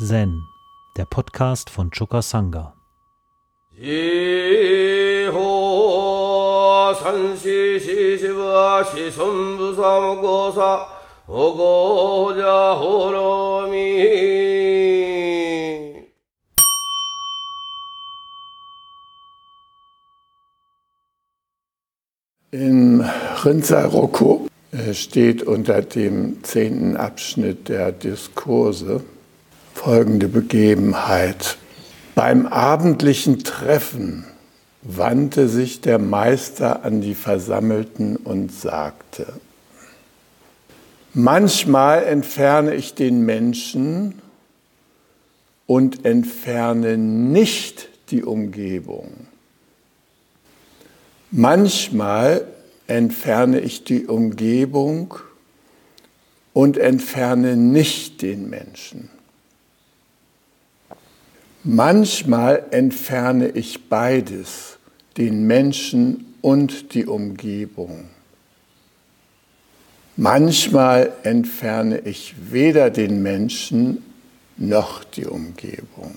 Zen, der Podcast von Choka Sangha. In Rinzai Roku steht unter dem zehnten Abschnitt der Diskurse folgende Begebenheit. Beim abendlichen Treffen wandte sich der Meister an die Versammelten und sagte, manchmal entferne ich den Menschen und entferne nicht die Umgebung. Manchmal entferne ich die Umgebung und entferne nicht den Menschen. Manchmal entferne ich beides, den Menschen und die Umgebung. Manchmal entferne ich weder den Menschen noch die Umgebung.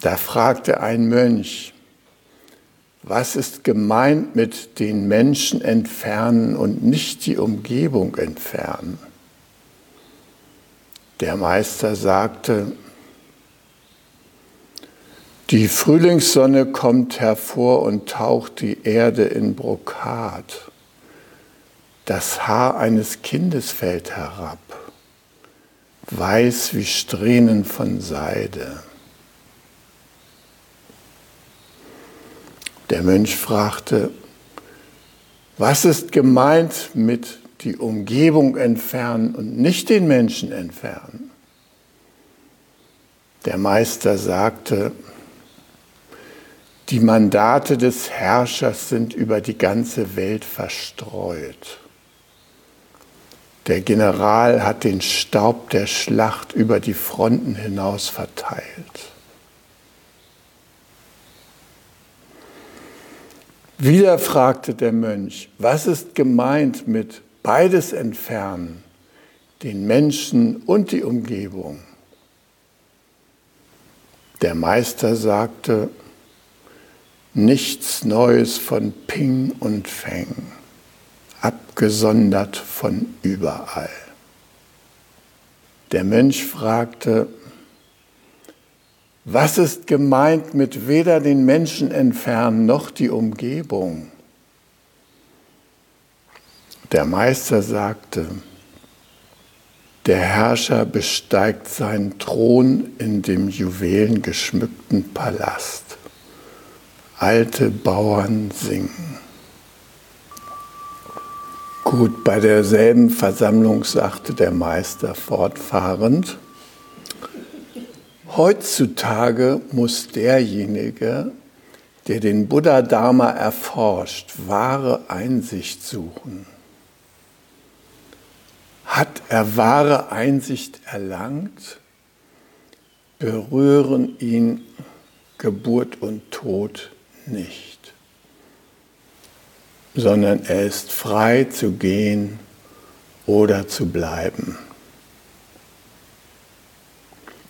Da fragte ein Mönch, was ist gemeint mit den Menschen entfernen und nicht die Umgebung entfernen? Der Meister sagte, die Frühlingssonne kommt hervor und taucht die Erde in Brokat. Das Haar eines Kindes fällt herab, weiß wie Strähnen von Seide. Der Mönch fragte, was ist gemeint mit die Umgebung entfernen und nicht den Menschen entfernen? Der Meister sagte, die Mandate des Herrschers sind über die ganze Welt verstreut. Der General hat den Staub der Schlacht über die Fronten hinaus verteilt. Wieder fragte der Mönch, was ist gemeint mit beides entfernen, den Menschen und die Umgebung? Der Meister sagte, nichts Neues von Ping und Feng, abgesondert von überall. Der Mönch fragte, was ist gemeint mit weder den Menschen entfernen noch die Umgebung? Der Meister sagte, der Herrscher besteigt seinen Thron in dem juwelengeschmückten Palast. Alte Bauern singen. Gut, bei derselben Versammlung sagte der Meister fortfahrend, Heutzutage muss derjenige, der den Buddha-Dharma erforscht, wahre Einsicht suchen. Hat er wahre Einsicht erlangt, berühren ihn Geburt und Tod nicht, sondern er ist frei zu gehen oder zu bleiben.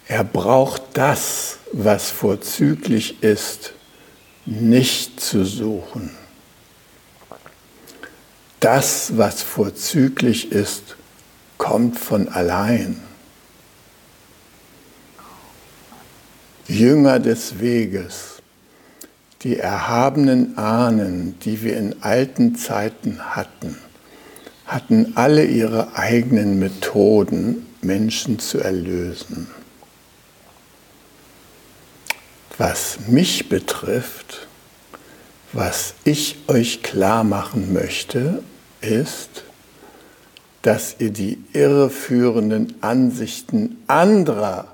Er braucht das, was vorzüglich ist, nicht zu suchen. Das, was vorzüglich ist, kommt von allein. Jünger des Weges, die erhabenen Ahnen, die wir in alten Zeiten hatten, hatten alle ihre eigenen Methoden, Menschen zu erlösen. Was mich betrifft, was ich euch klar machen möchte, ist, dass ihr die irreführenden Ansichten anderer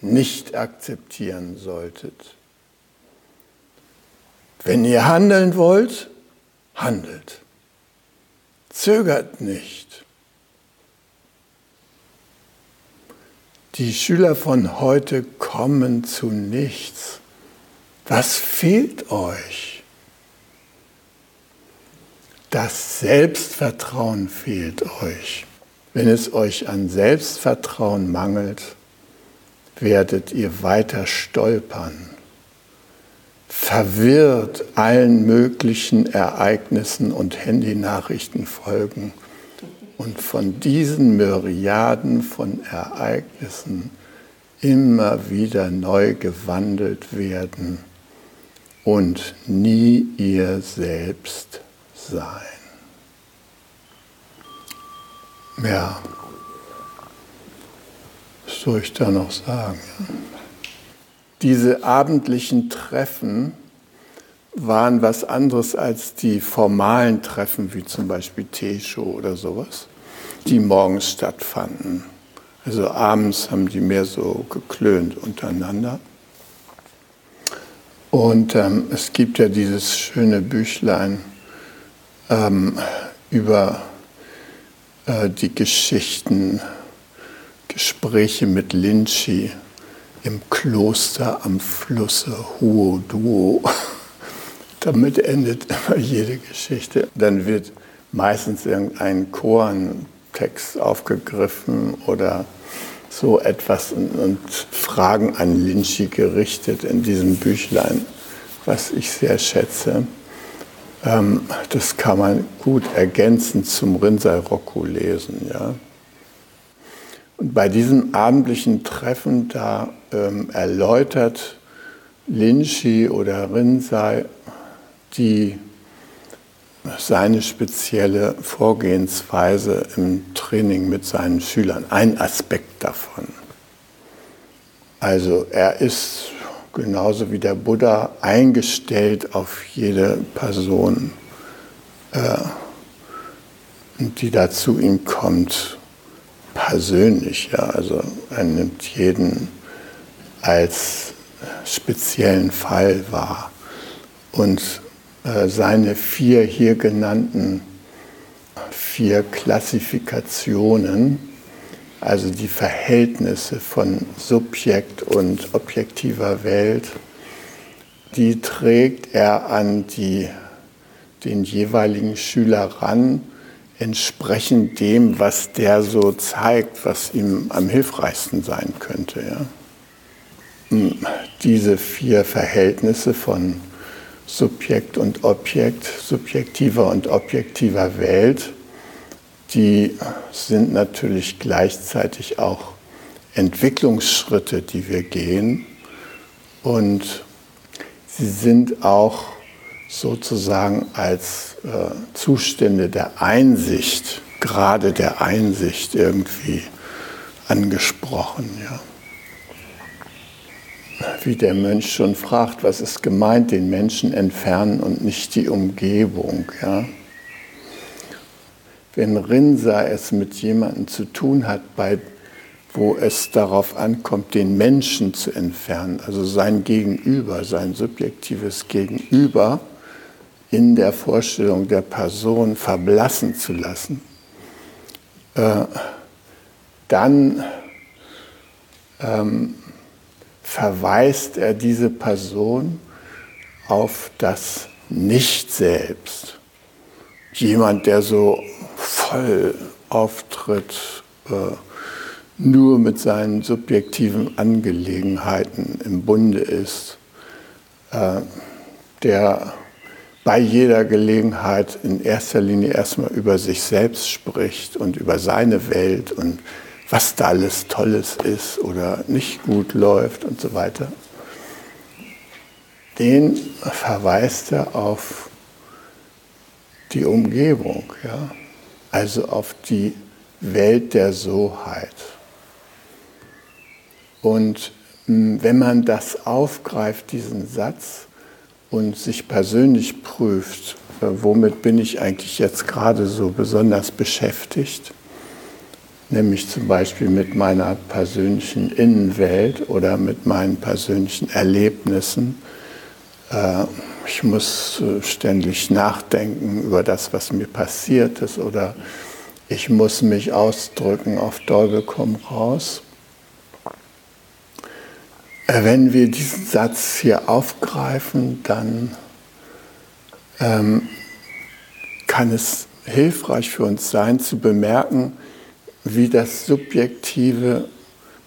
nicht akzeptieren solltet. Wenn ihr handeln wollt, handelt. Zögert nicht. Die Schüler von heute kommen zu nichts. Was fehlt euch? Das Selbstvertrauen fehlt euch. Wenn es euch an Selbstvertrauen mangelt, werdet ihr weiter stolpern, verwirrt allen möglichen Ereignissen und Handynachrichten folgen und von diesen Myriaden von Ereignissen immer wieder neu gewandelt werden und nie ihr selbst sein. Ja, was soll ich da noch sagen? Diese abendlichen Treffen waren was anderes als die formalen Treffen, wie zum Beispiel Teeshow oder sowas, die morgens stattfanden. Also abends haben die mehr so geklönt untereinander. Und ähm, es gibt ja dieses schöne Büchlein ähm, über äh, die Geschichten, Gespräche mit Linchi im Kloster am Flusse Huo Duo. Damit endet immer jede Geschichte. Dann wird meistens irgendein Korantext aufgegriffen oder so etwas und, und, Fragen an Linchi gerichtet in diesem Büchlein, was ich sehr schätze. Ähm, das kann man gut ergänzend zum Rinzai Roku lesen. Ja? Und bei diesem abendlichen Treffen, da ähm, erläutert Linchi oder Rinzai die seine spezielle Vorgehensweise im Training mit seinen Schülern, ein Aspekt davon. Also er ist genauso wie der Buddha eingestellt auf jede Person, äh, die da zu ihm kommt, persönlich. Ja. Also er nimmt jeden als speziellen Fall wahr. Und äh, seine vier hier genannten vier Klassifikationen, also die Verhältnisse von Subjekt und objektiver Welt, die trägt er an die, den jeweiligen Schüler ran, entsprechend dem, was der so zeigt, was ihm am hilfreichsten sein könnte. Ja. Diese vier Verhältnisse von Subjekt und Objekt, subjektiver und objektiver Welt, die sind natürlich gleichzeitig auch Entwicklungsschritte, die wir gehen. Und sie sind auch sozusagen als äh, Zustände der Einsicht, gerade der Einsicht irgendwie angesprochen. Ja wie der Mönch schon fragt, was ist gemeint, den Menschen entfernen und nicht die Umgebung. Ja? Wenn Rinsa es mit jemandem zu tun hat, bei, wo es darauf ankommt, den Menschen zu entfernen, also sein Gegenüber, sein subjektives Gegenüber in der Vorstellung der Person verblassen zu lassen, äh, dann ähm, verweist er diese Person auf das Nicht-Selbst. Jemand, der so voll auftritt, äh, nur mit seinen subjektiven Angelegenheiten im Bunde ist, äh, der bei jeder Gelegenheit in erster Linie erstmal über sich selbst spricht und über seine Welt und was da alles Tolles ist oder nicht gut läuft und so weiter, den verweist er auf die Umgebung, ja? also auf die Welt der Soheit. Und hm, wenn man das aufgreift, diesen Satz, und sich persönlich prüft, äh, womit bin ich eigentlich jetzt gerade so besonders beschäftigt, nämlich zum Beispiel mit meiner persönlichen Innenwelt oder mit meinen persönlichen Erlebnissen. Äh, ich muss ständig nachdenken über das, was mir passiert ist oder ich muss mich ausdrücken auf Teufel komm raus. Äh, wenn wir diesen Satz hier aufgreifen, dann ähm, kann es hilfreich für uns sein zu bemerken, wie das Subjektive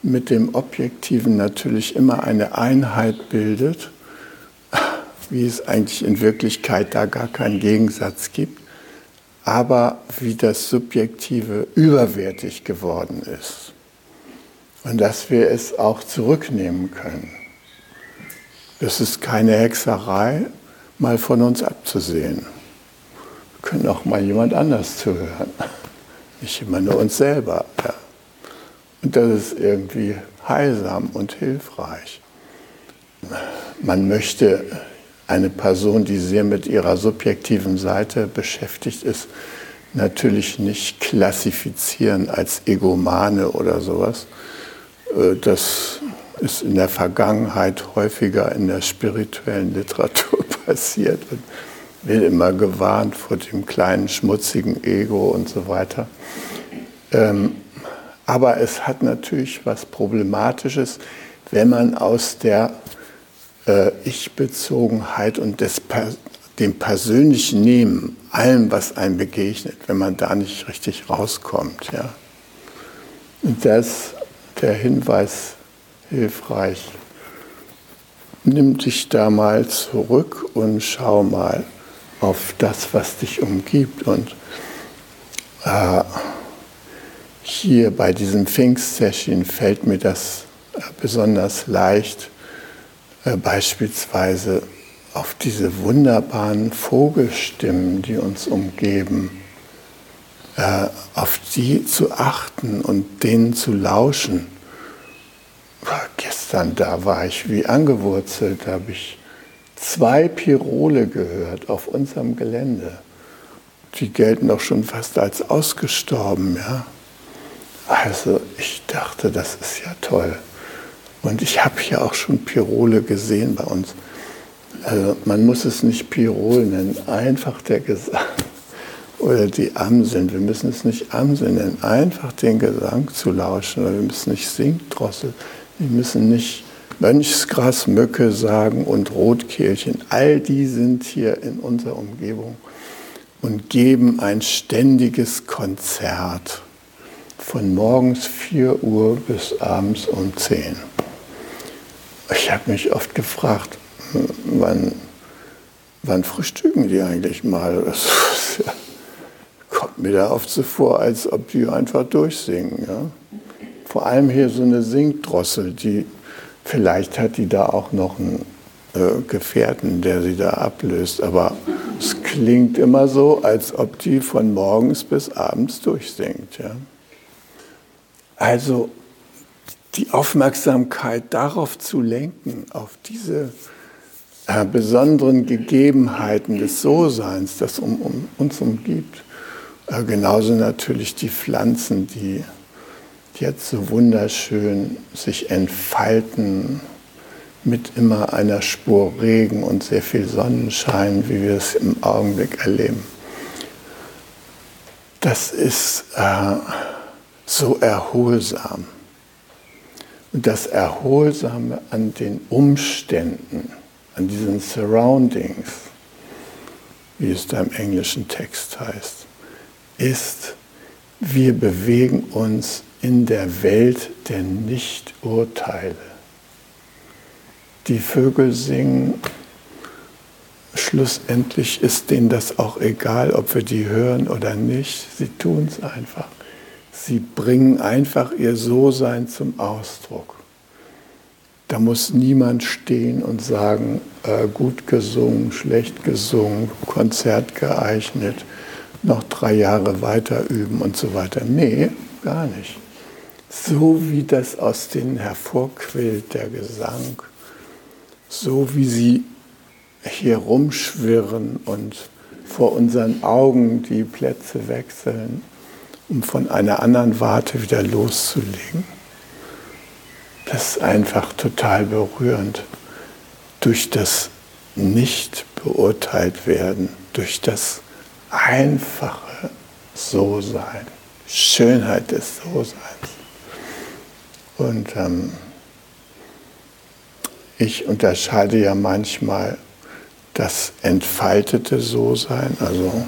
mit dem Objektiven natürlich immer eine Einheit bildet, wie es eigentlich in Wirklichkeit da gar keinen Gegensatz gibt, aber wie das Subjektive überwertig geworden ist und dass wir es auch zurücknehmen können. Es ist keine Hexerei, mal von uns abzusehen. Wir können auch mal jemand anders zuhören, nicht immer nur uns selber. Ja. Und das ist irgendwie heilsam und hilfreich. Man möchte eine Person, die sehr mit ihrer subjektiven Seite beschäftigt ist, natürlich nicht klassifizieren als Egomane oder sowas. Äh, das ist in der Vergangenheit häufiger in der spirituellen Literatur passiert und wird immer gewarnt vor dem kleinen schmutzigen Ego und so weiter. Ähm, aber es hat natürlich was Problematisches, wenn man aus der äh, Ich-Bezogenheit und des, dem persönlichen Nehmen, allem, was einem begegnet, wenn man da nicht richtig rauskommt. Ja. Und das, der Hinweis hilfreich. Nimm dich da mal zurück und schau mal auf das, was dich umgibt und äh, hier bei diesem Pfingst-Session fällt mir das äh, besonders leicht, äh, beispielsweise auf diese wunderbaren Vogelstimmen, die uns umgeben, äh, auf die zu achten und denen zu lauschen. Gestern da war ich wie angewurzelt, da habe ich zwei Pirole gehört auf unserem Gelände. Die gelten doch schon fast als ausgestorben, ja. Also ich dachte, das ist ja toll. Und ich habe hier auch schon Pirole gesehen bei uns. Also man muss es nicht Pirol nennen, einfach der Gesang oder die Amseln. Wir müssen es nicht Amseln nennen, einfach den Gesang zu lauschen. Oder wir müssen nicht Singdrossel, wir müssen nicht Mönchsgras, Möcke sagen und Rotkehlchen. All die sind hier in unserer Umgebung und geben ein ständiges Konzert von morgens 4 Uhr bis abends um 10. Ich habe mich oft gefragt, wann, wann frühstücken die eigentlich mal? Das kommt mir da oft so vor, als ob die einfach durchsingen. Ja? Vor allem hier so eine Singdrossel, die vielleicht hat die da auch noch einen äh, Gefährten, der sie da ablöst, aber es klingt immer so, als ob die von morgens bis abends durchsingt. Ja? Also die Aufmerksamkeit darauf zu lenken, auf diese äh, besonderen Gegebenheiten des So-Seins, das um, um uns umgibt. Äh, genauso natürlich die Pflanzen, die jetzt so wunderschön sich entfalten mit immer einer Spur Regen und sehr viel Sonnenschein, wie wir es im Augenblick erleben. Das ist äh, so erholsam. Und das Erholsame an den Umständen, an diesen Surroundings, wie es da im englischen Text heißt, ist, wir bewegen uns in der Welt der Nichturteile. Die Vögel singen, schlussendlich ist denen das auch egal, ob wir die hören oder nicht, sie tun es einfach. Sie bringen einfach ihr So-Sein zum Ausdruck. Da muss niemand stehen und sagen, äh, gut gesungen, schlecht gesungen, Konzert geeignet, noch drei Jahre weiter üben und so weiter. Nee, gar nicht. So wie das aus denen hervorquillt, der Gesang, so wie sie hier rumschwirren und vor unseren Augen die Plätze wechseln um von einer anderen Warte wieder loszulegen. Das ist einfach total berührend. Durch das nicht beurteilt werden, durch das einfache So-Sein, Schönheit des So-Seins. Und ähm, ich unterscheide ja manchmal das entfaltete So-Sein, also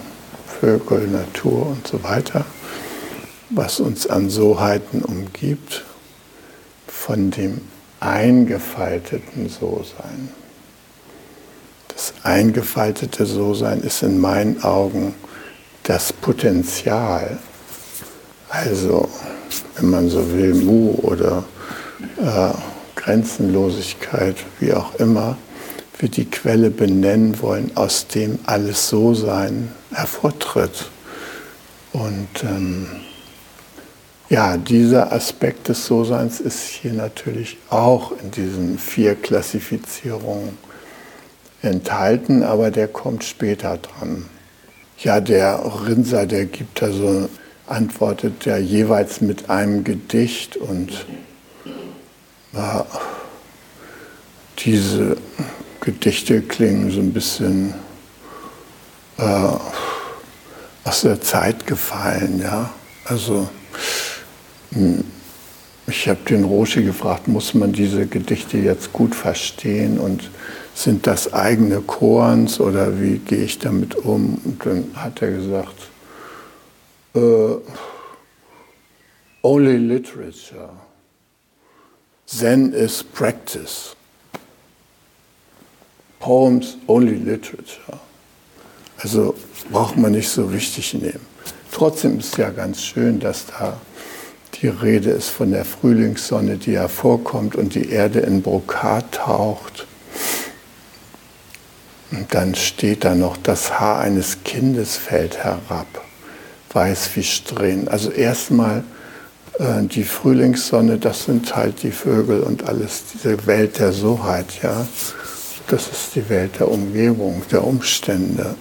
Vögel, Natur und so weiter, was uns an Soheiten umgibt, von dem eingefalteten So-Sein. Das eingefaltete So-Sein ist in meinen Augen das Potenzial, also wenn man so will, Mu oder äh, Grenzenlosigkeit, wie auch immer, wir die Quelle benennen wollen, aus dem alles So-Sein hervortritt. Und ähm, ja, dieser Aspekt des So-Seins ist hier natürlich auch in diesen vier Klassifizierungen enthalten, aber der kommt später dran. Ja, der Rinser, der gibt also, antwortet ja jeweils mit einem Gedicht und ja, diese Gedichte klingen so ein bisschen äh, aus der Zeit gefallen, ja. Also hm. Ich habe den Roshi gefragt, muss man diese Gedichte jetzt gut verstehen und sind das eigene Chorens oder wie gehe ich damit um? Und dann hat er gesagt, uh, only literature. Zen is practice. Poems, only literature. Also braucht man nicht so wichtig nehmen. Trotzdem ist ja ganz schön, dass da die Rede ist von der Frühlingssonne, die hervorkommt und die Erde in Brokat taucht. Und dann steht da noch, das Haar eines Kindes fällt herab, weiß wie Strähnen. Also erstmal äh, die Frühlingssonne, das sind halt die Vögel und alles, diese Welt der Soheit, ja. Das ist die Welt der Umgebung, der Umstände.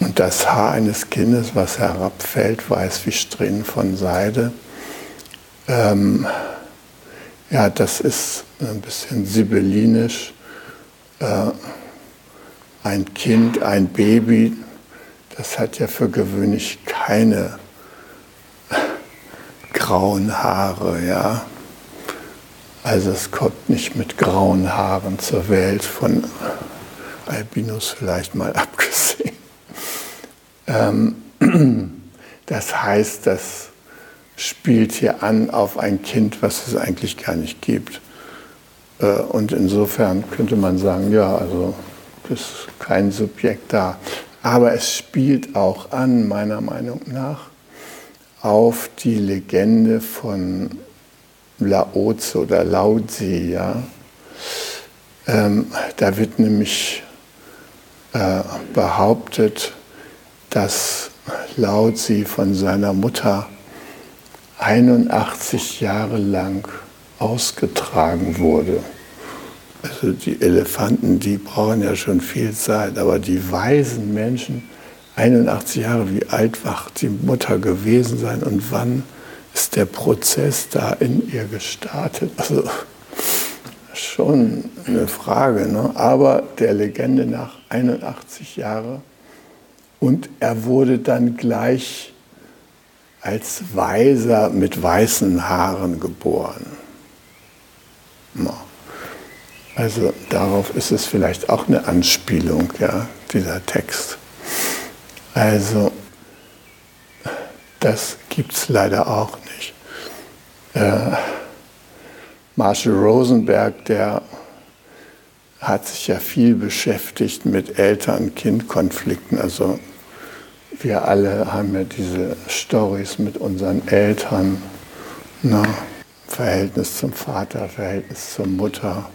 Und das Haar eines Kindes, was herabfällt, weiß wie Strähnen von Seide. Ähm, ja, das ist ein bisschen sibyllinisch. Äh, ein Kind, ein Baby, das hat ja für gewöhnlich keine grauen Haare, ja. Also es kommt nicht mit grauen Haaren zur Welt, von Albinos vielleicht mal abgesehen. Ähm, das heißt, das spielt hier an auf ein Kind, was es eigentlich gar nicht gibt. Äh, und insofern könnte man sagen, ja, also ist kein Subjekt da. Aber es spielt auch an, meiner Meinung nach, auf die Legende von Laozi oder Laozi. Ja? Ähm, da wird nämlich äh, behauptet, dass Laozi von seiner Mutter 81 Jahre lang ausgetragen wurde. Also die Elefanten, die brauchen ja schon viel Zeit, aber die weisen Menschen, 81 Jahre, wie alt war die Mutter gewesen sein und wann ist der Prozess da in ihr gestartet? Also schon eine Frage, ne? aber der Legende nach 81 Jahre und er wurde dann gleich als Weiser mit weißen Haaren geboren. Also darauf ist es vielleicht auch eine Anspielung, ja, dieser Text. Also das gibt es leider auch nicht. Äh, Marshall Rosenberg, der hat sich ja viel beschäftigt mit Eltern-Kind-Konflikten, also wir alle haben ja diese Stories mit unseren Eltern, ne? Verhältnis zum Vater, Verhältnis zur Mutter.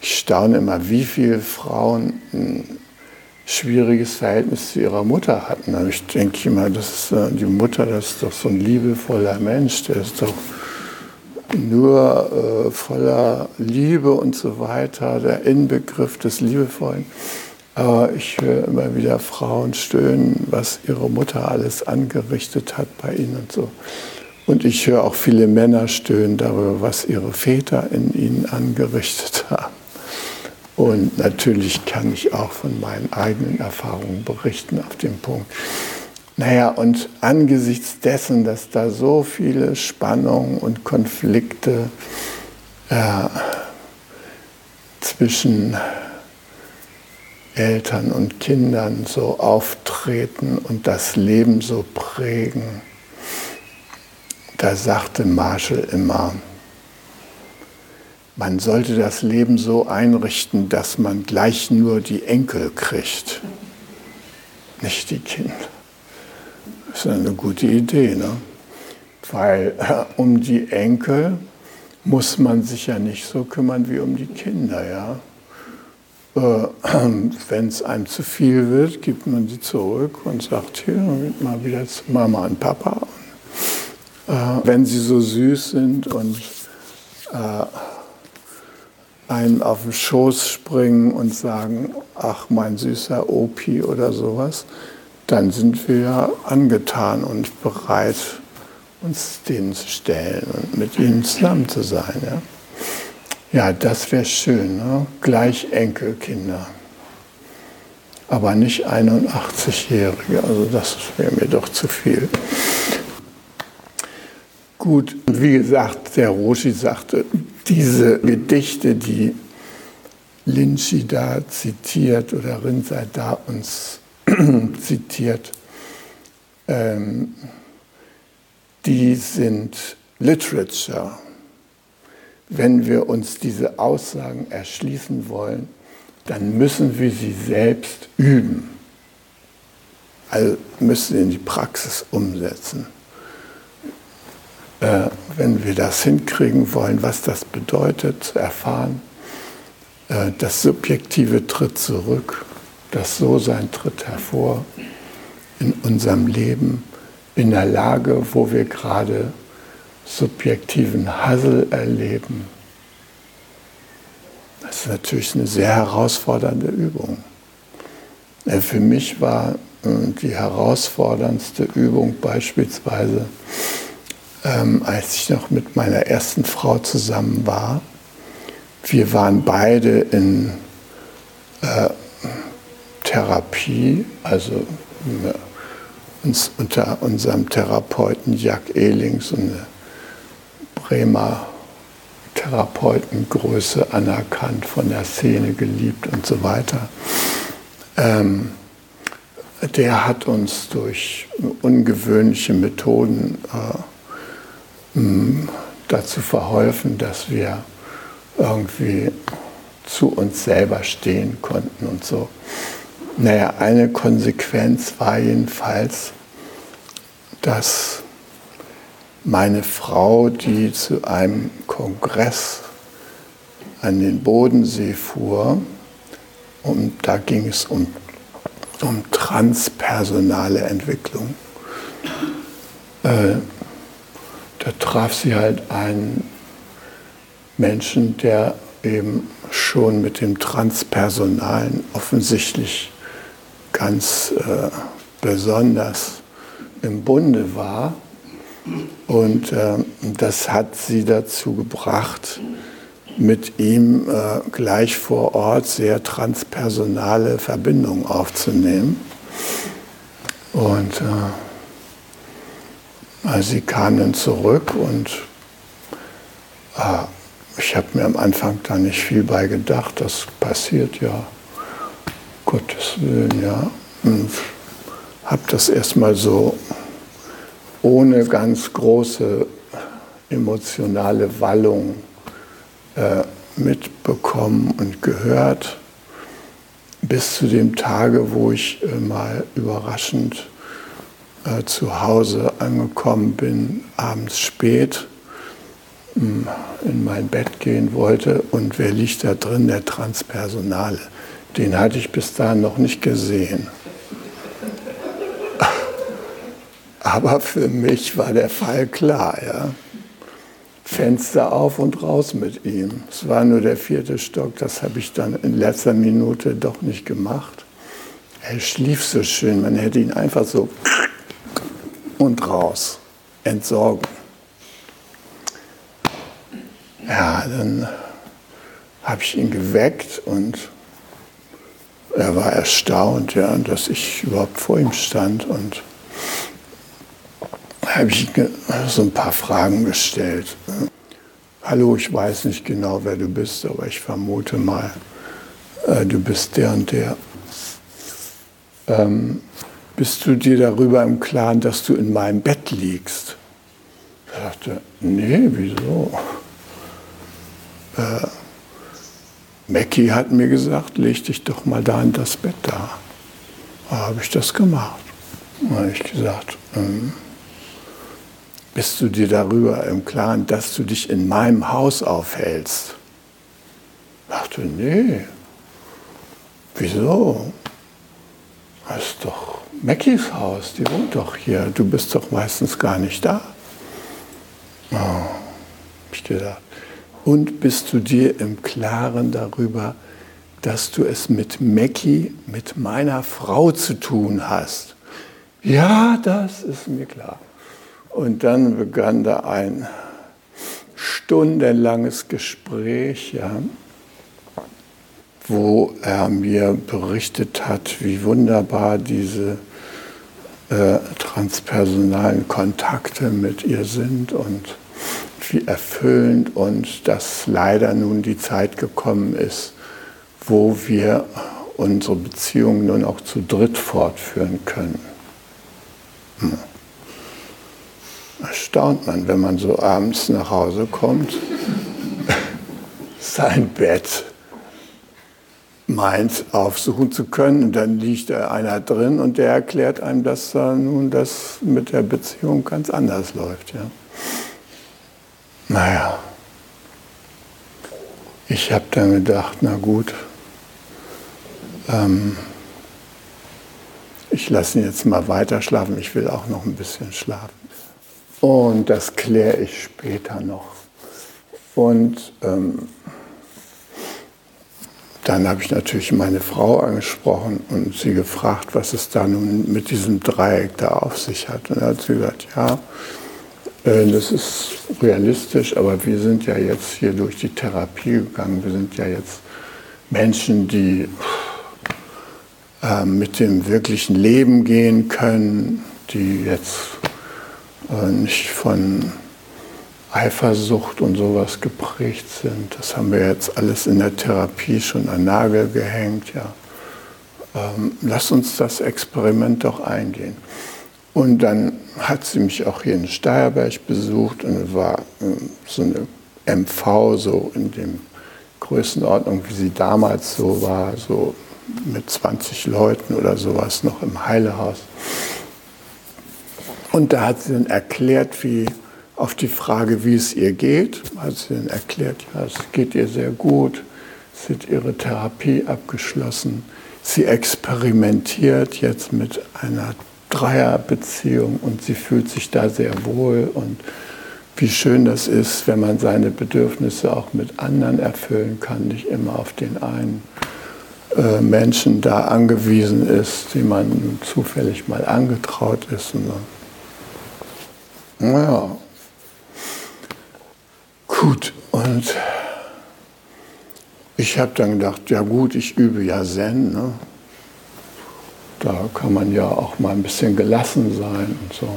Ich staune immer, wie viele Frauen ein schwieriges Verhältnis zu ihrer Mutter hatten. Also ich denke immer, das ist, äh, die Mutter, das ist doch so ein liebevoller Mensch, der ist doch nur äh, voller Liebe und so weiter, der Inbegriff des Liebevollen. Aber ich höre immer wieder Frauen stöhnen, was ihre Mutter alles angerichtet hat bei ihnen und so. Und ich höre auch viele Männer stöhnen darüber, was ihre Väter in ihnen angerichtet haben. Und natürlich kann ich auch von meinen eigenen Erfahrungen berichten auf dem Punkt. Naja, und angesichts dessen, dass da so viele Spannungen und Konflikte äh, zwischen Eltern und Kindern so auftreten und das Leben so prägen. Da sagte Marshall immer, man sollte das Leben so einrichten, dass man gleich nur die Enkel kriegt, nicht die Kinder. Das ist eine gute Idee, ne? weil äh, um die Enkel muss man sich ja nicht so kümmern wie um die Kinder. Ja? Äh, Wenn es einem zu viel wird, gibt man sie zurück und sagt, hier, mal wieder zu Mama und Papa. Äh, wenn sie so süß sind und äh, einem auf den Schoß springen und sagen, ach mein süßer Opi oder sowas, dann sind wir angetan und bereit, uns denen zu stellen und mit ihnen zusammen zu sein. Ja, ja das wäre schön, ne? gleich Enkelkinder. Aber nicht 81-Jährige, also das wäre mir doch zu viel. Gut, wie gesagt, der Roshi sagte, diese Gedichte, die Linchi da zitiert oder Rinzai da uns zitiert, ähm, die sind Literature. Wenn wir uns diese Aussagen erschließen wollen, dann müssen wir sie selbst üben. Also müssen sie in die Praxis umsetzen. Äh, wenn wir das hinkriegen wollen, was das bedeutet, zu erfahren, äh, das Subjektive tritt zurück, das So-Sein tritt hervor in unserem Leben, in der Lage, wo wir gerade subjektiven Hassel erleben. Das ist natürlich eine sehr herausfordernde Übung. Äh, für mich war die herausforderndste Übung beispielsweise, ähm, als ich noch mit meiner ersten Frau zusammen war. Wir waren beide in äh, Therapie, also äh, uns unter unserem Therapeuten Jack Ehling, so eine Bremer Therapeutengröße anerkannt, von der Szene geliebt und so weiter. Ähm, der hat uns durch ungewöhnliche Methoden äh, dazu verholfen, dass wir irgendwie zu uns selber stehen konnten und so. Naja, eine Konsequenz war jedenfalls, dass meine Frau, die zu einem Kongress an den Bodensee fuhr, und da ging es um, um transpersonale Entwicklung, äh, da traf sie halt einen Menschen, der eben schon mit dem Transpersonalen offensichtlich ganz äh, besonders im Bunde war. Und äh, das hat sie dazu gebracht, mit ihm äh, gleich vor Ort sehr transpersonale Verbindungen aufzunehmen. Und äh, sie kam dann zurück und äh, ich habe mir am Anfang da nicht viel bei gedacht, das passiert ja, Gottes Willen, ja. Und habe das erstmal so ohne ganz große emotionale Wallung äh, mitbekommen und gehört, bis zu dem Tage, wo ich äh, mal überraschend äh, zu Hause angekommen bin, abends spät hm, in mein Bett gehen wollte und wer liegt da drin? Der Transpersonale. Den hatte ich bis dahin noch nicht gesehen. Aber für mich war der Fall klar. Ja. Fenster auf und raus mit ihm. Es war nur der vierte Stock, das habe ich dann in letzter Minute doch nicht gemacht. Er schlief so schön, man hätte ihn einfach so und raus. Entsorgen. Ja, dann habe ich ihn geweckt und er war erstaunt, ja, dass ich überhaupt vor ihm stand und habe ich so ein paar Fragen gestellt. Hallo, ich weiß nicht genau, wer du bist, aber ich vermute mal, äh, du bist der und der. Ähm, bist du dir darüber im Klaren, dass du in meinem Bett liegst? Er sagte, nee, wieso? äh, Mackie hat mir gesagt, leg dich doch mal da in das Bett da. Da habe ich das gemacht. Da habe ich gesagt, ähm, bist du dir darüber im Klaren, dass du dich in meinem Haus aufhältst? Ich dachte, nee. Wieso? Das ist doch Mackies Haus, die wohnt doch hier. Du bist doch meistens gar nicht da. Oh, ich. Und bist du dir im Klaren darüber, dass du es mit Mackie, mit meiner Frau zu tun hast? Ja, das ist mir klar. Und dann begann da ein stundenlanges Gespräch, ja, wo er mir berichtet hat, wie wunderbar diese äh, transpersonalen Kontakte mit ihr sind und wie erfüllend und dass leider nun die Zeit gekommen ist, wo wir unsere Beziehung nun auch zu dritt fortführen können. Hm erstaunt man, wenn man so abends nach Hause kommt, sein Bett meint aufsuchen zu können und dann liegt da einer drin und der erklärt einem, dass da nun das mit der Beziehung ganz anders läuft. Ja. Naja, ich habe dann gedacht, na gut, ähm, ich lasse ihn jetzt mal weiter schlafen, ich will auch noch ein bisschen schlafen. Und das kläre ich später noch. Und ähm, dann habe ich natürlich meine Frau angesprochen und sie gefragt, was es da nun mit diesem Dreieck da auf sich hat. Und dann hat sie gesagt, ja, äh, das ist realistisch, aber wir sind ja jetzt hier durch die Therapie gegangen. Wir sind ja jetzt Menschen, die äh, mit dem wirklichen Leben gehen können, die jetzt äh, nicht von Eifersucht und sowas geprägt sind. Das haben wir jetzt alles in der Therapie schon an Nagel gehängt. Ja. Ähm, lass uns das Experiment doch eingehen. Und dann hat sie mich auch hier in Steierberg besucht und war ähm, so eine MV, so in dem Größenordnung, wie sie damals so war, so mit 20 Leuten oder sowas noch im Heilehaus. Und da hat sie dann erklärt, wie auf die Frage, wie es ihr geht, hat sie dann erklärt, ja, es geht ihr sehr gut, sie hat ihre Therapie abgeschlossen, sie experimentiert jetzt mit einer Dreierbeziehung und sie fühlt sich da sehr wohl und wie schön das ist, wenn man seine Bedürfnisse auch mit anderen erfüllen kann, nicht immer auf den einen äh, Menschen da angewiesen ist, dem man zufällig mal angetraut ist. Und. Naja. Gut, und ich habe dann gedacht, ja gut, ich übe ja Zen. Ne? Da kann man ja auch mal ein bisschen gelassen sein und so.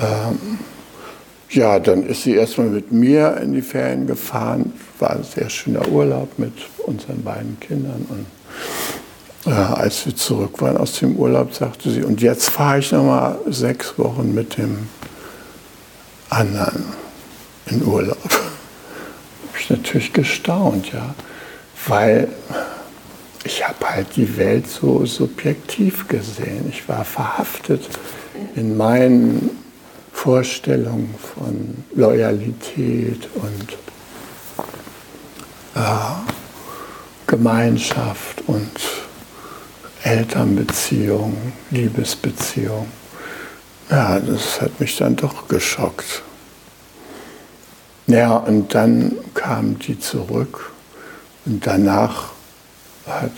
Ähm, ja, dann ist sie erstmal mit mir in die Ferien gefahren. War ein sehr schöner Urlaub mit unseren beiden Kindern. Und äh, als wir zurück waren aus dem Urlaub, sagte sie, und jetzt fahre ich nochmal sechs Wochen mit dem anderen in Urlaub. Habe ich natürlich gestaunt, ja, weil ich habe halt die Welt so subjektiv gesehen. Ich war verhaftet in meinen Vorstellungen von Loyalität und äh, Gemeinschaft und Elternbeziehung, Liebesbeziehung. Ja, das hat mich dann doch geschockt. Ja, und dann kam die zurück und danach hat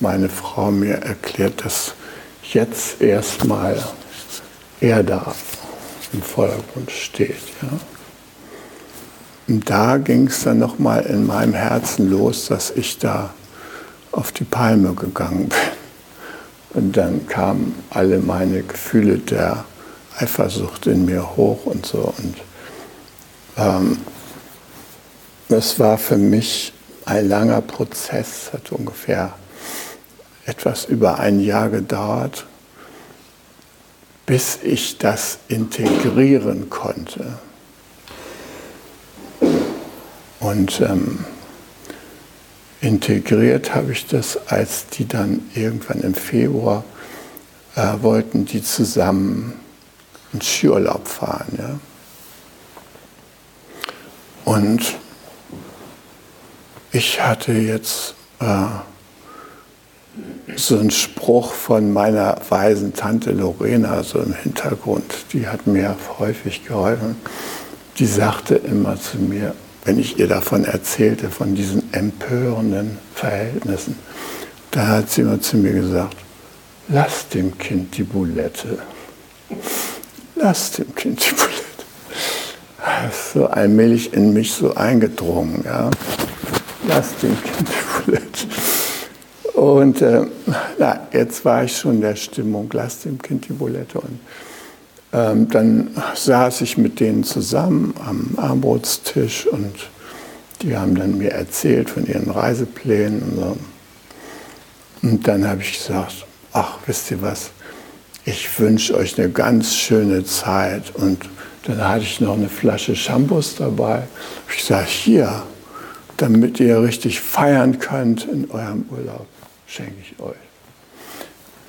meine Frau mir erklärt, dass jetzt erstmal er da im Vordergrund steht. Ja. Und da ging es dann nochmal in meinem Herzen los, dass ich da auf die Palme gegangen bin. Und dann kamen alle meine Gefühle der Eifersucht in mir hoch und so. Und ähm, war für mich ein langer Prozess, hat ungefähr etwas über ein Jahr gedauert, bis ich das integrieren konnte. Und ähm, integriert habe ich das, als die dann irgendwann im Februar äh, wollten die zusammen in Skiurlaub fahren. Ja? Und ich hatte jetzt äh, so einen Spruch von meiner weisen Tante Lorena so im Hintergrund, die hat mir häufig geholfen. Die sagte immer zu mir, wenn ich ihr davon erzählte, von diesen empörenden Verhältnissen, da hat sie immer zu mir gesagt, lass dem Kind die Boulette. Lass dem Kind die Boulette. So allmählich in mich so eingedrungen. Ja. Lass dem Kind die Boulette. Und äh, na, jetzt war ich schon in der Stimmung, lass dem Kind die Boulette. Und ähm, dann saß ich mit denen zusammen am Armbrotstisch und die haben dann mir erzählt von ihren Reiseplänen. Und, so. und dann habe ich gesagt, ach, wisst ihr was, ich wünsche euch eine ganz schöne Zeit. Und dann hatte ich noch eine Flasche Shampoos dabei. Ich sage, hier, damit ihr richtig feiern könnt in eurem Urlaub, schenke ich euch.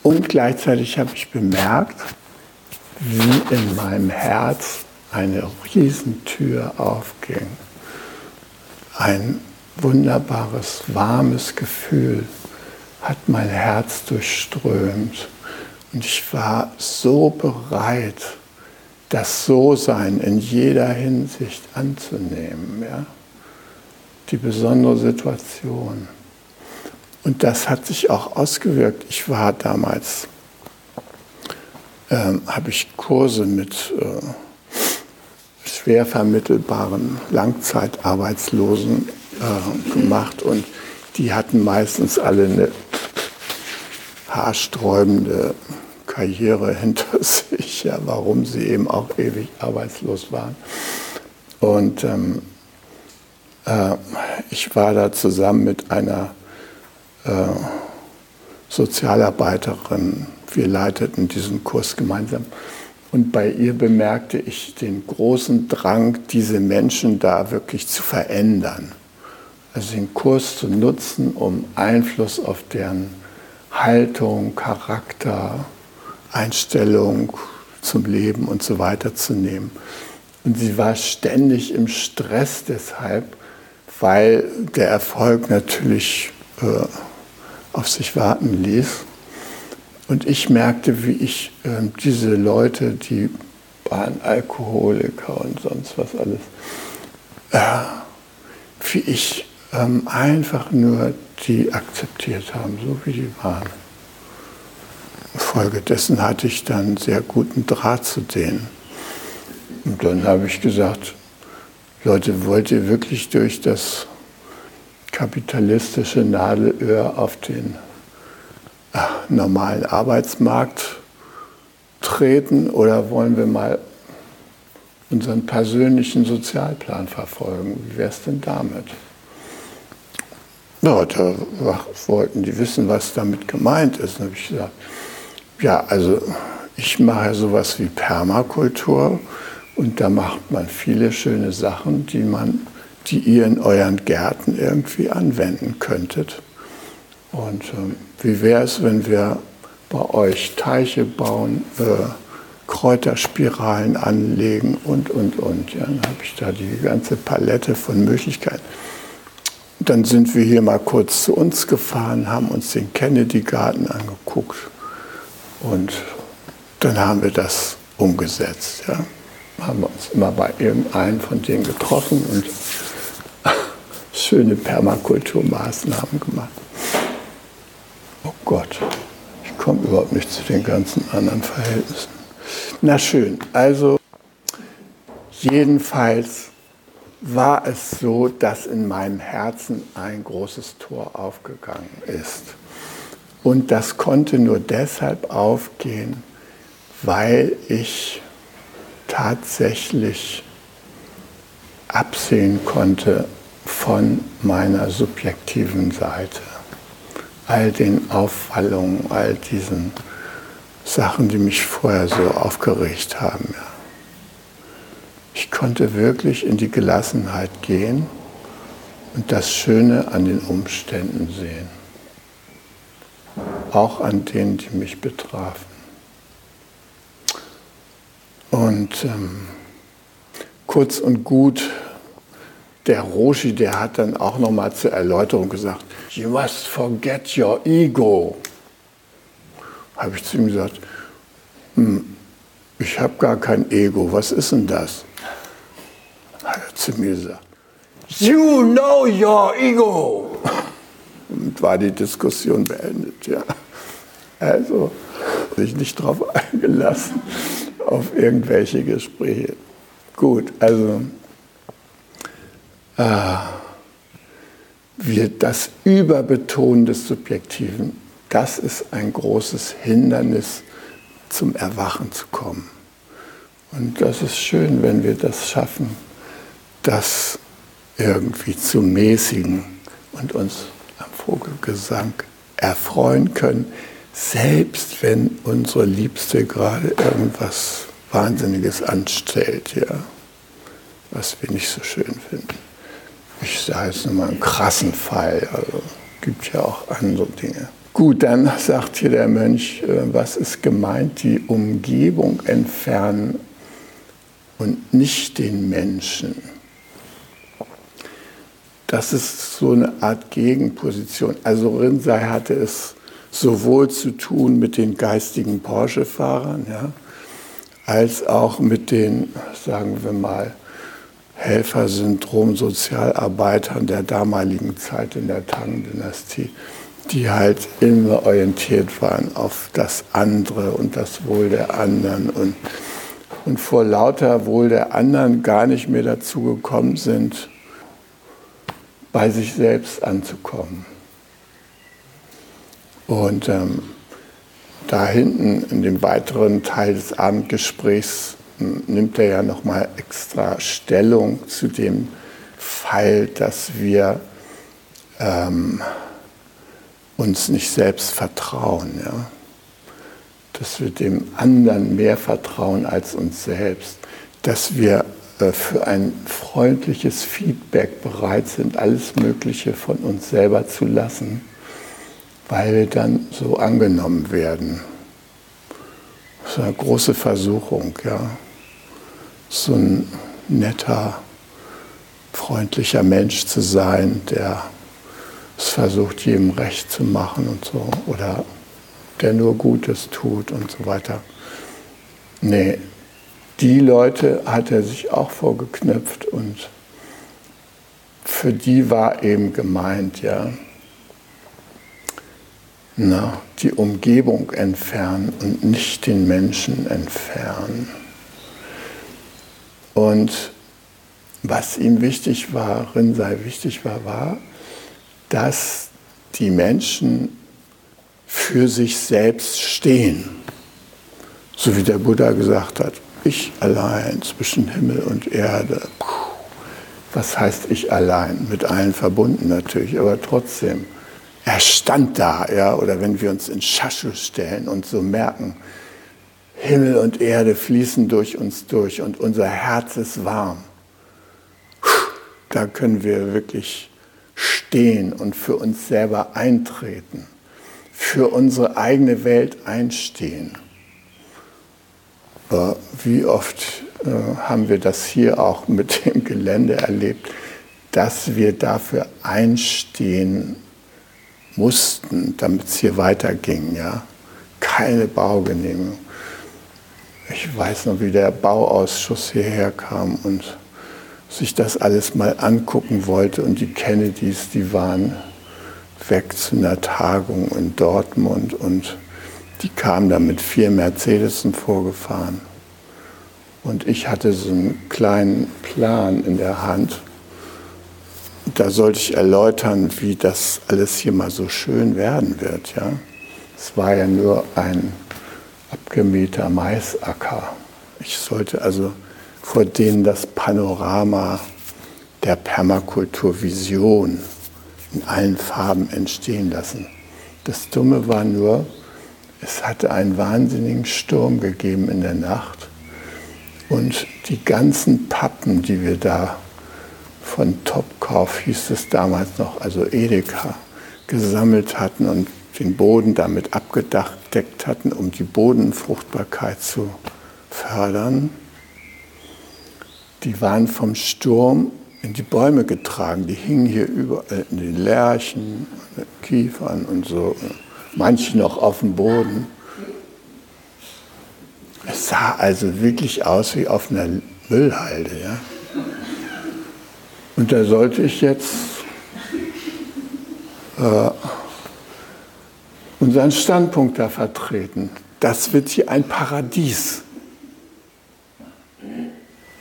Und gleichzeitig habe ich bemerkt, wie in meinem Herz eine Riesentür aufging. Ein wunderbares, warmes Gefühl hat mein Herz durchströmt. Und ich war so bereit, das So-Sein in jeder Hinsicht anzunehmen. Ja? Die besondere Situation. Und das hat sich auch ausgewirkt. Ich war damals ähm, habe ich Kurse mit äh, schwer vermittelbaren Langzeitarbeitslosen äh, gemacht und die hatten meistens alle eine haarsträubende Karriere hinter sich, ja, warum sie eben auch ewig arbeitslos waren. Und ähm, äh, ich war da zusammen mit einer äh, Sozialarbeiterin wir leiteten diesen Kurs gemeinsam. Und bei ihr bemerkte ich den großen Drang, diese Menschen da wirklich zu verändern. Also den Kurs zu nutzen, um Einfluss auf deren Haltung, Charakter, Einstellung zum Leben und so weiter zu nehmen. Und sie war ständig im Stress deshalb, weil der Erfolg natürlich äh, auf sich warten ließ. Und ich merkte, wie ich äh, diese Leute, die waren Alkoholiker und sonst was alles, äh, wie ich ähm, einfach nur die akzeptiert haben, so wie die waren. Folgedessen hatte ich dann sehr guten Draht zu denen. Und dann habe ich gesagt, Leute, wollt ihr wirklich durch das kapitalistische Nadelöhr auf den normalen Arbeitsmarkt treten oder wollen wir mal unseren persönlichen Sozialplan verfolgen? Wie wäre es denn damit? Ja, da wollten die wissen, was damit gemeint ist. Dann habe ich gesagt, ja, also ich mache sowas wie Permakultur und da macht man viele schöne Sachen, die man, die ihr in euren Gärten irgendwie anwenden könntet. Und ähm, wie wäre es, wenn wir bei euch Teiche bauen, äh, Kräuterspiralen anlegen und, und, und. Ja, dann habe ich da die ganze Palette von Möglichkeiten. Dann sind wir hier mal kurz zu uns gefahren, haben uns den Kennedy-Garten angeguckt und dann haben wir das umgesetzt. Ja. Haben wir uns immer bei irgendeinem von denen getroffen und schöne Permakulturmaßnahmen gemacht. Oh Gott, ich komme überhaupt nicht zu den ganzen anderen Verhältnissen. Na schön, also jedenfalls war es so, dass in meinem Herzen ein großes Tor aufgegangen ist. Und das konnte nur deshalb aufgehen, weil ich tatsächlich absehen konnte von meiner subjektiven Seite all den Auffallungen, all diesen Sachen, die mich vorher so aufgeregt haben. Ja. Ich konnte wirklich in die Gelassenheit gehen und das Schöne an den Umständen sehen. Auch an denen, die mich betrafen. Und ähm, kurz und gut, der Roshi, der hat dann auch nochmal zur Erläuterung gesagt, You must forget your ego. Habe ich zu ihm gesagt, hm, ich habe gar kein Ego, was ist denn das? Hat er zu mir gesagt, You know your ego. Und war die Diskussion beendet, ja. Also, sich nicht darauf eingelassen, auf irgendwelche Gespräche. Gut, also, äh, wir, das Überbetonen des Subjektiven, das ist ein großes Hindernis, zum Erwachen zu kommen. Und das ist schön, wenn wir das schaffen, das irgendwie zu mäßigen und uns am Vogelgesang erfreuen können, selbst wenn unsere Liebste gerade irgendwas Wahnsinniges anstellt, ja, was wir nicht so schön finden. Ich sage jetzt nur mal einen krassen Fall, also gibt ja auch andere Dinge. Gut, dann sagt hier der Mönch, äh, was ist gemeint? Die Umgebung entfernen und nicht den Menschen. Das ist so eine Art Gegenposition. Also Rinsei hatte es sowohl zu tun mit den geistigen Porsche-Fahrern, ja, als auch mit den, sagen wir mal, Helfersyndrom Sozialarbeitern der damaligen Zeit in der Tang-Dynastie, die halt immer orientiert waren auf das andere und das Wohl der anderen und, und vor lauter Wohl der anderen gar nicht mehr dazu gekommen sind, bei sich selbst anzukommen. Und ähm, da hinten in dem weiteren Teil des Abendgesprächs hm, nimmt er ja nochmal extra Stellung zu dem Fall, dass wir ähm, uns nicht selbst vertrauen. Ja? Dass wir dem anderen mehr vertrauen als uns selbst. Dass wir äh, für ein freundliches Feedback bereit sind, alles Mögliche von uns selber zu lassen, weil wir dann so angenommen werden. Das ist eine große Versuchung, ja. So ein netter, freundlicher Mensch zu sein, der es versucht, jedem recht zu machen und so, oder der nur Gutes tut und so weiter. Nee, die Leute hat er sich auch vorgeknöpft und für die war eben gemeint, ja, na, die Umgebung entfernen und nicht den Menschen entfernen. Und was ihm wichtig war, Rinsei wichtig war, war, dass die Menschen für sich selbst stehen. So wie der Buddha gesagt hat, ich allein zwischen Himmel und Erde. Was heißt ich allein? Mit allen verbunden natürlich, aber trotzdem. Er stand da, ja, oder wenn wir uns in Schaschu stellen und so merken, Himmel und Erde fließen durch uns durch und unser Herz ist warm. Da können wir wirklich stehen und für uns selber eintreten, für unsere eigene Welt einstehen. Aber wie oft äh, haben wir das hier auch mit dem Gelände erlebt, dass wir dafür einstehen mussten, damit es hier weiterging. Ja? Keine Baugenehmigung. Ich weiß noch, wie der Bauausschuss hierher kam und sich das alles mal angucken wollte. Und die Kennedys, die waren weg zu einer Tagung in Dortmund und die kamen da mit vier Mercedesen vorgefahren. Und ich hatte so einen kleinen Plan in der Hand. Da sollte ich erläutern, wie das alles hier mal so schön werden wird. Ja? Es war ja nur ein abgemähter Maisacker. Ich sollte also vor denen das Panorama der Permakulturvision in allen Farben entstehen lassen. Das Dumme war nur, es hatte einen wahnsinnigen Sturm gegeben in der Nacht und die ganzen Pappen, die wir da von Topkauf hieß es damals noch, also Edeka, gesammelt hatten und den Boden damit abgedeckt hatten, um die Bodenfruchtbarkeit zu fördern. Die waren vom Sturm in die Bäume getragen. Die hingen hier überall in den Lärchen, Kiefern und so. Manche noch auf dem Boden. Es sah also wirklich aus wie auf einer Müllhalde. Ja? Und da sollte ich jetzt äh, unseren Standpunkt da vertreten. Das wird hier ein Paradies.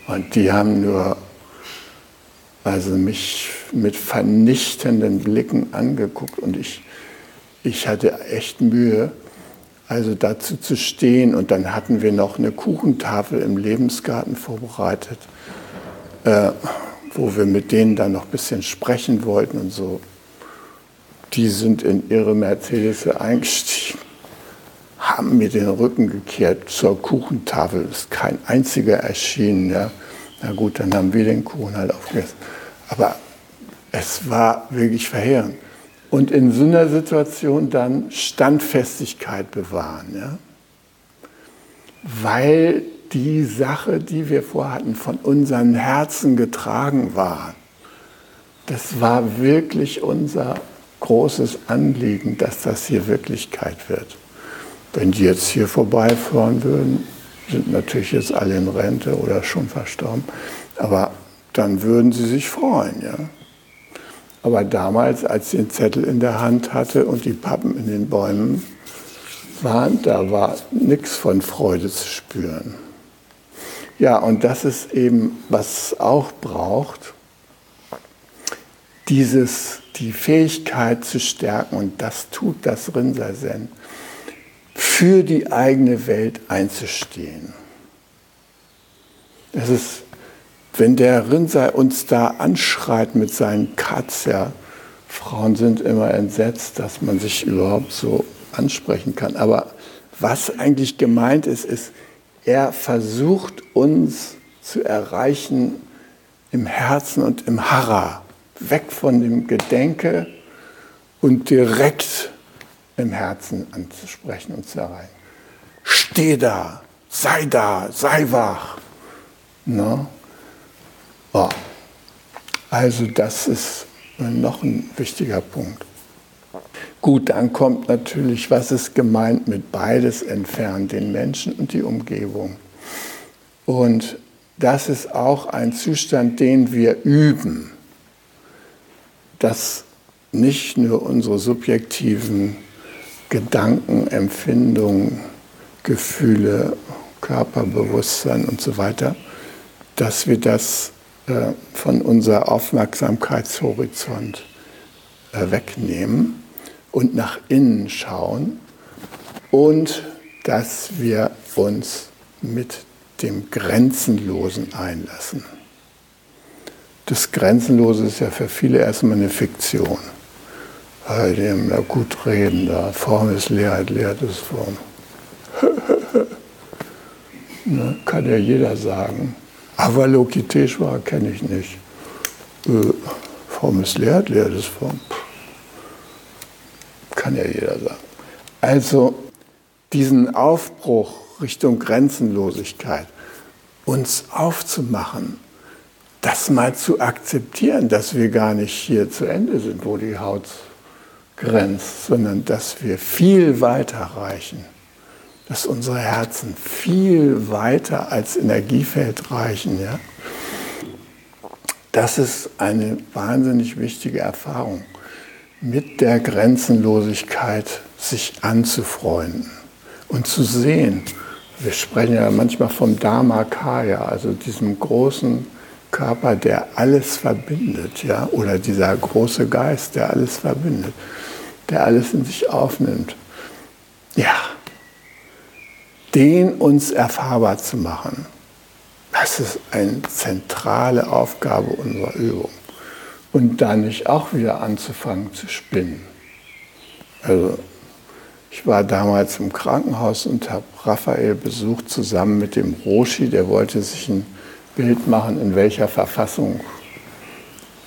Und die haben nur also mich mit vernichtenden Blicken angeguckt und ich, ich hatte echt Mühe, also dazu zu stehen. Und dann hatten wir noch eine Kuchentafel im Lebensgarten vorbereitet, äh, wo wir mit denen dann noch ein bisschen sprechen wollten und so. Die sind in ihre Mercedes eingestiegen, haben mir den Rücken gekehrt zur Kuchentafel. Ist kein einziger erschienen. Ja. Na gut, dann haben wir den Kuchen halt aufgegessen. Aber es war wirklich verheerend. Und in so einer Situation dann Standfestigkeit bewahren. Ja? Weil die Sache, die wir vorhatten, von unseren Herzen getragen war. Das war wirklich unser großes Anliegen, dass das hier Wirklichkeit wird. Wenn die jetzt hier vorbeifahren würden, sind natürlich jetzt alle in Rente oder schon verstorben, aber dann würden sie sich freuen. Ja? Aber damals, als sie den Zettel in der Hand hatte und die Pappen in den Bäumen waren, da war nichts von Freude zu spüren. Ja, und das ist eben, was es auch braucht, dieses, die Fähigkeit zu stärken, und das tut das Rinsersen, für die eigene Welt einzustehen. Es ist, wenn der Rinnsei uns da anschreit mit seinen Katz, ja, Frauen sind immer entsetzt, dass man sich überhaupt so ansprechen kann. Aber was eigentlich gemeint ist, ist, er versucht uns zu erreichen im Herzen und im Hara, weg von dem Gedenke und direkt im Herzen anzusprechen und zu erreichen. Steh da, sei da, sei wach. No? Oh. Also das ist noch ein wichtiger Punkt. Gut, dann kommt natürlich, was ist gemeint mit beides entfernen, den Menschen und die Umgebung. Und das ist auch ein Zustand, den wir üben, dass nicht nur unsere subjektiven Gedanken, Empfindungen, Gefühle, Körperbewusstsein und so weiter, dass wir das äh, von unser Aufmerksamkeitshorizont äh, wegnehmen und nach innen schauen und dass wir uns mit dem Grenzenlosen einlassen. Das Grenzenlose ist ja für viele erstmal eine Fiktion. Bei dem da gut reden, da Form ist Leerheit, Leerheit ist Form. ne, kann ja jeder sagen. Avalokiteshvara kenne ich nicht. Äh, Form ist Leerheit, Leerheit ist Form. Kann ja jeder sagen. Also diesen Aufbruch Richtung Grenzenlosigkeit, uns aufzumachen, das mal zu akzeptieren, dass wir gar nicht hier zu Ende sind, wo die Haut grenzt, sondern dass wir viel weiter reichen, dass unsere Herzen viel weiter als Energiefeld reichen. Ja? Das ist eine wahnsinnig wichtige Erfahrung mit der Grenzenlosigkeit sich anzufreunden und zu sehen. Wir sprechen ja manchmal vom Dharmakaya, also diesem großen Körper, der alles verbindet, ja, oder dieser große Geist, der alles verbindet, der alles in sich aufnimmt. Ja, den uns erfahrbar zu machen, das ist eine zentrale Aufgabe unserer Übung und dann nicht auch wieder anzufangen zu spinnen. Also ich war damals im Krankenhaus und habe Raphael besucht zusammen mit dem Roshi, der wollte sich ein Bild machen, in welcher Verfassung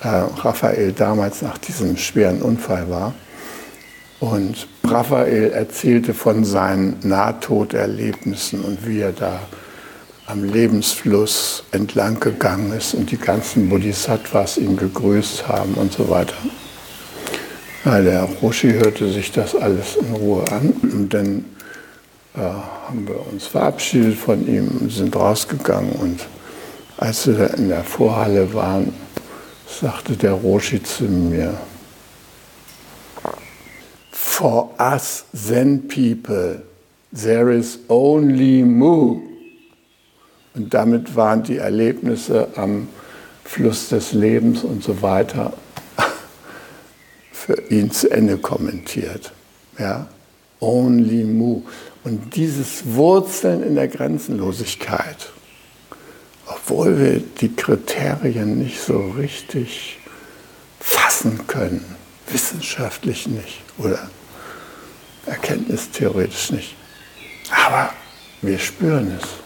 Raphael damals nach diesem schweren Unfall war. Und Raphael erzählte von seinen Nahtoderlebnissen und wie er da am Lebensfluss entlang gegangen ist und die ganzen Bodhisattvas ihn gegrüßt haben und so weiter. Ja, der Roshi hörte sich das alles in Ruhe an und dann äh, haben wir uns verabschiedet von ihm und sind rausgegangen und als wir in der Vorhalle waren, sagte der Roshi zu mir, For us Zen people, there is only Mu. Und damit waren die Erlebnisse am Fluss des Lebens und so weiter für ihn zu Ende kommentiert. Ja? Only Mu. Und dieses Wurzeln in der Grenzenlosigkeit, obwohl wir die Kriterien nicht so richtig fassen können, wissenschaftlich nicht oder erkenntnistheoretisch nicht, aber wir spüren es.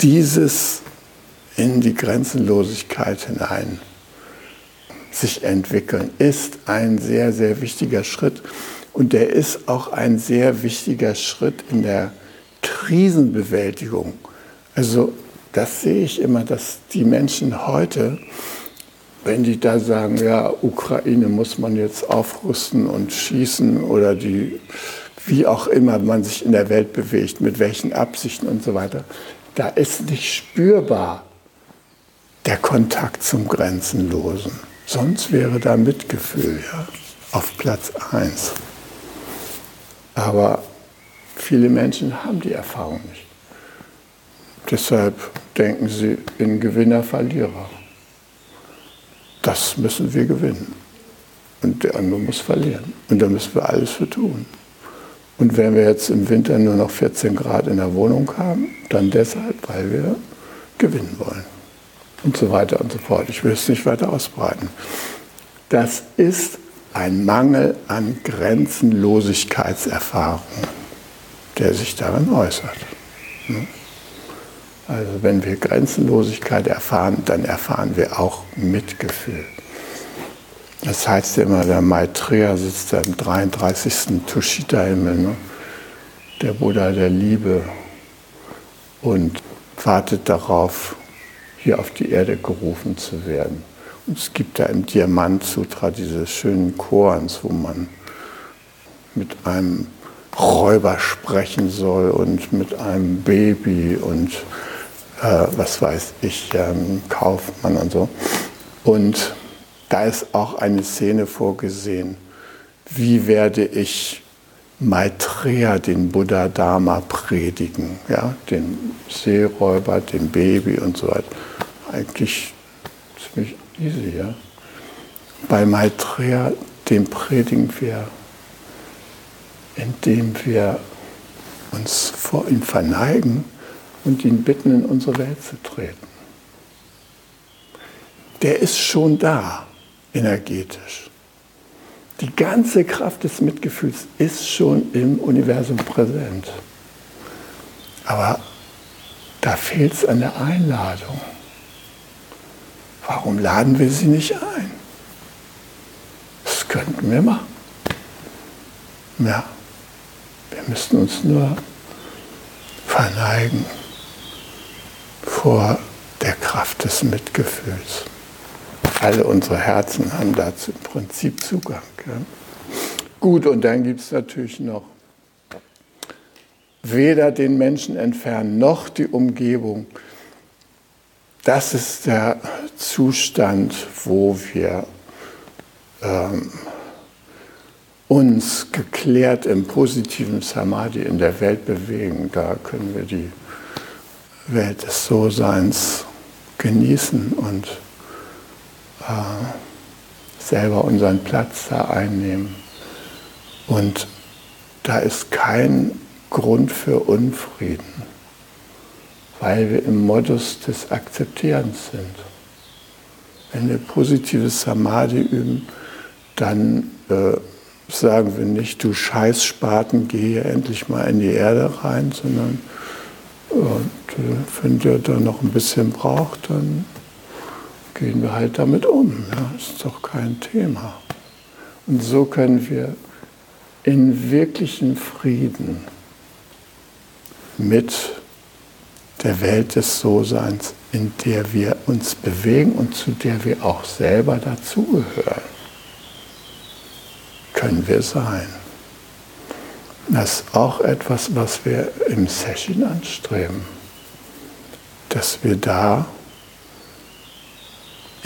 Dieses in die Grenzenlosigkeit hinein sich entwickeln, ist ein sehr, sehr wichtiger Schritt. Und der ist auch ein sehr wichtiger Schritt in der Krisenbewältigung. Also das sehe ich immer, dass die Menschen heute, wenn die da sagen, ja, Ukraine muss man jetzt aufrüsten und schießen oder die, wie auch immer man sich in der Welt bewegt, mit welchen Absichten und so weiter, da ist nicht spürbar der Kontakt zum Grenzenlosen. Sonst wäre da Mitgefühl ja, auf Platz 1. Aber viele Menschen haben die Erfahrung nicht. Deshalb denken sie in Gewinner, Verlierer. Das müssen wir gewinnen. Und der andere muss verlieren. Und da müssen wir alles für tun. Und wenn wir jetzt im Winter nur noch 14 Grad in der Wohnung haben, dann deshalb, weil wir gewinnen wollen und so weiter und so fort. Ich will es nicht weiter ausbreiten. Das ist ein Mangel an Grenzenlosigkeitserfahrung, der sich darin äußert. Also wenn wir Grenzenlosigkeit erfahren, dann erfahren wir auch Mitgefühl. Das heißt ja immer, der Maitreya sitzt da im 33. Tushita-Himmel, ne? der Buddha der Liebe, und wartet darauf, hier auf die Erde gerufen zu werden. Und es gibt da im Diamant-Sutra diese schönen Korans, wo man mit einem Räuber sprechen soll und mit einem Baby und äh, was weiß ich, ähm, Kaufmann und so. Und da ist auch eine Szene vorgesehen, wie werde ich Maitreya, den Buddha Dharma, predigen, ja, den Seeräuber, den Baby und so weiter. Eigentlich ziemlich easy, ja. Bei Maitreya, dem predigen wir, indem wir uns vor ihm verneigen und ihn bitten, in unsere Welt zu treten. Der ist schon da, energetisch. Die ganze Kraft des Mitgefühls ist schon im Universum präsent. Aber da fehlt es an der Einladung. Warum laden wir sie nicht ein? Das könnten wir machen. Ja, wir müssten uns nur verneigen vor der Kraft des Mitgefühls. Alle unsere Herzen haben dazu im Prinzip Zugang. Ja. Gut, und dann gibt es natürlich noch weder den Menschen entfernen noch die Umgebung. Das ist der Zustand, wo wir ähm, uns geklärt im positiven Samadhi in der Welt bewegen. Da können wir die Welt des So-Seins genießen und selber unseren Platz da einnehmen. Und da ist kein Grund für Unfrieden, weil wir im Modus des Akzeptierens sind. Wenn wir positives Samadhi üben, dann äh, sagen wir nicht, du Scheißspaten, geh hier endlich mal in die Erde rein, sondern äh, wenn der da noch ein bisschen braucht, dann gehen wir halt damit um. Ja, ist doch kein Thema. Und so können wir in wirklichen Frieden mit der Welt des So-Seins, in der wir uns bewegen und zu der wir auch selber dazugehören, können wir sein. Das ist auch etwas, was wir im Session anstreben, dass wir da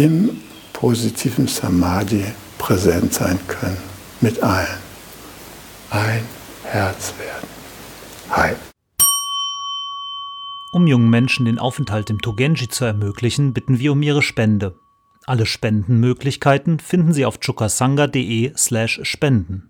im positiven Samadhi präsent sein können, mit allen. Ein Herz werden. Hi. Um jungen Menschen den Aufenthalt im Togenji zu ermöglichen, bitten wir um ihre Spende. Alle Spendenmöglichkeiten finden Sie auf chukasanga.de slash spenden.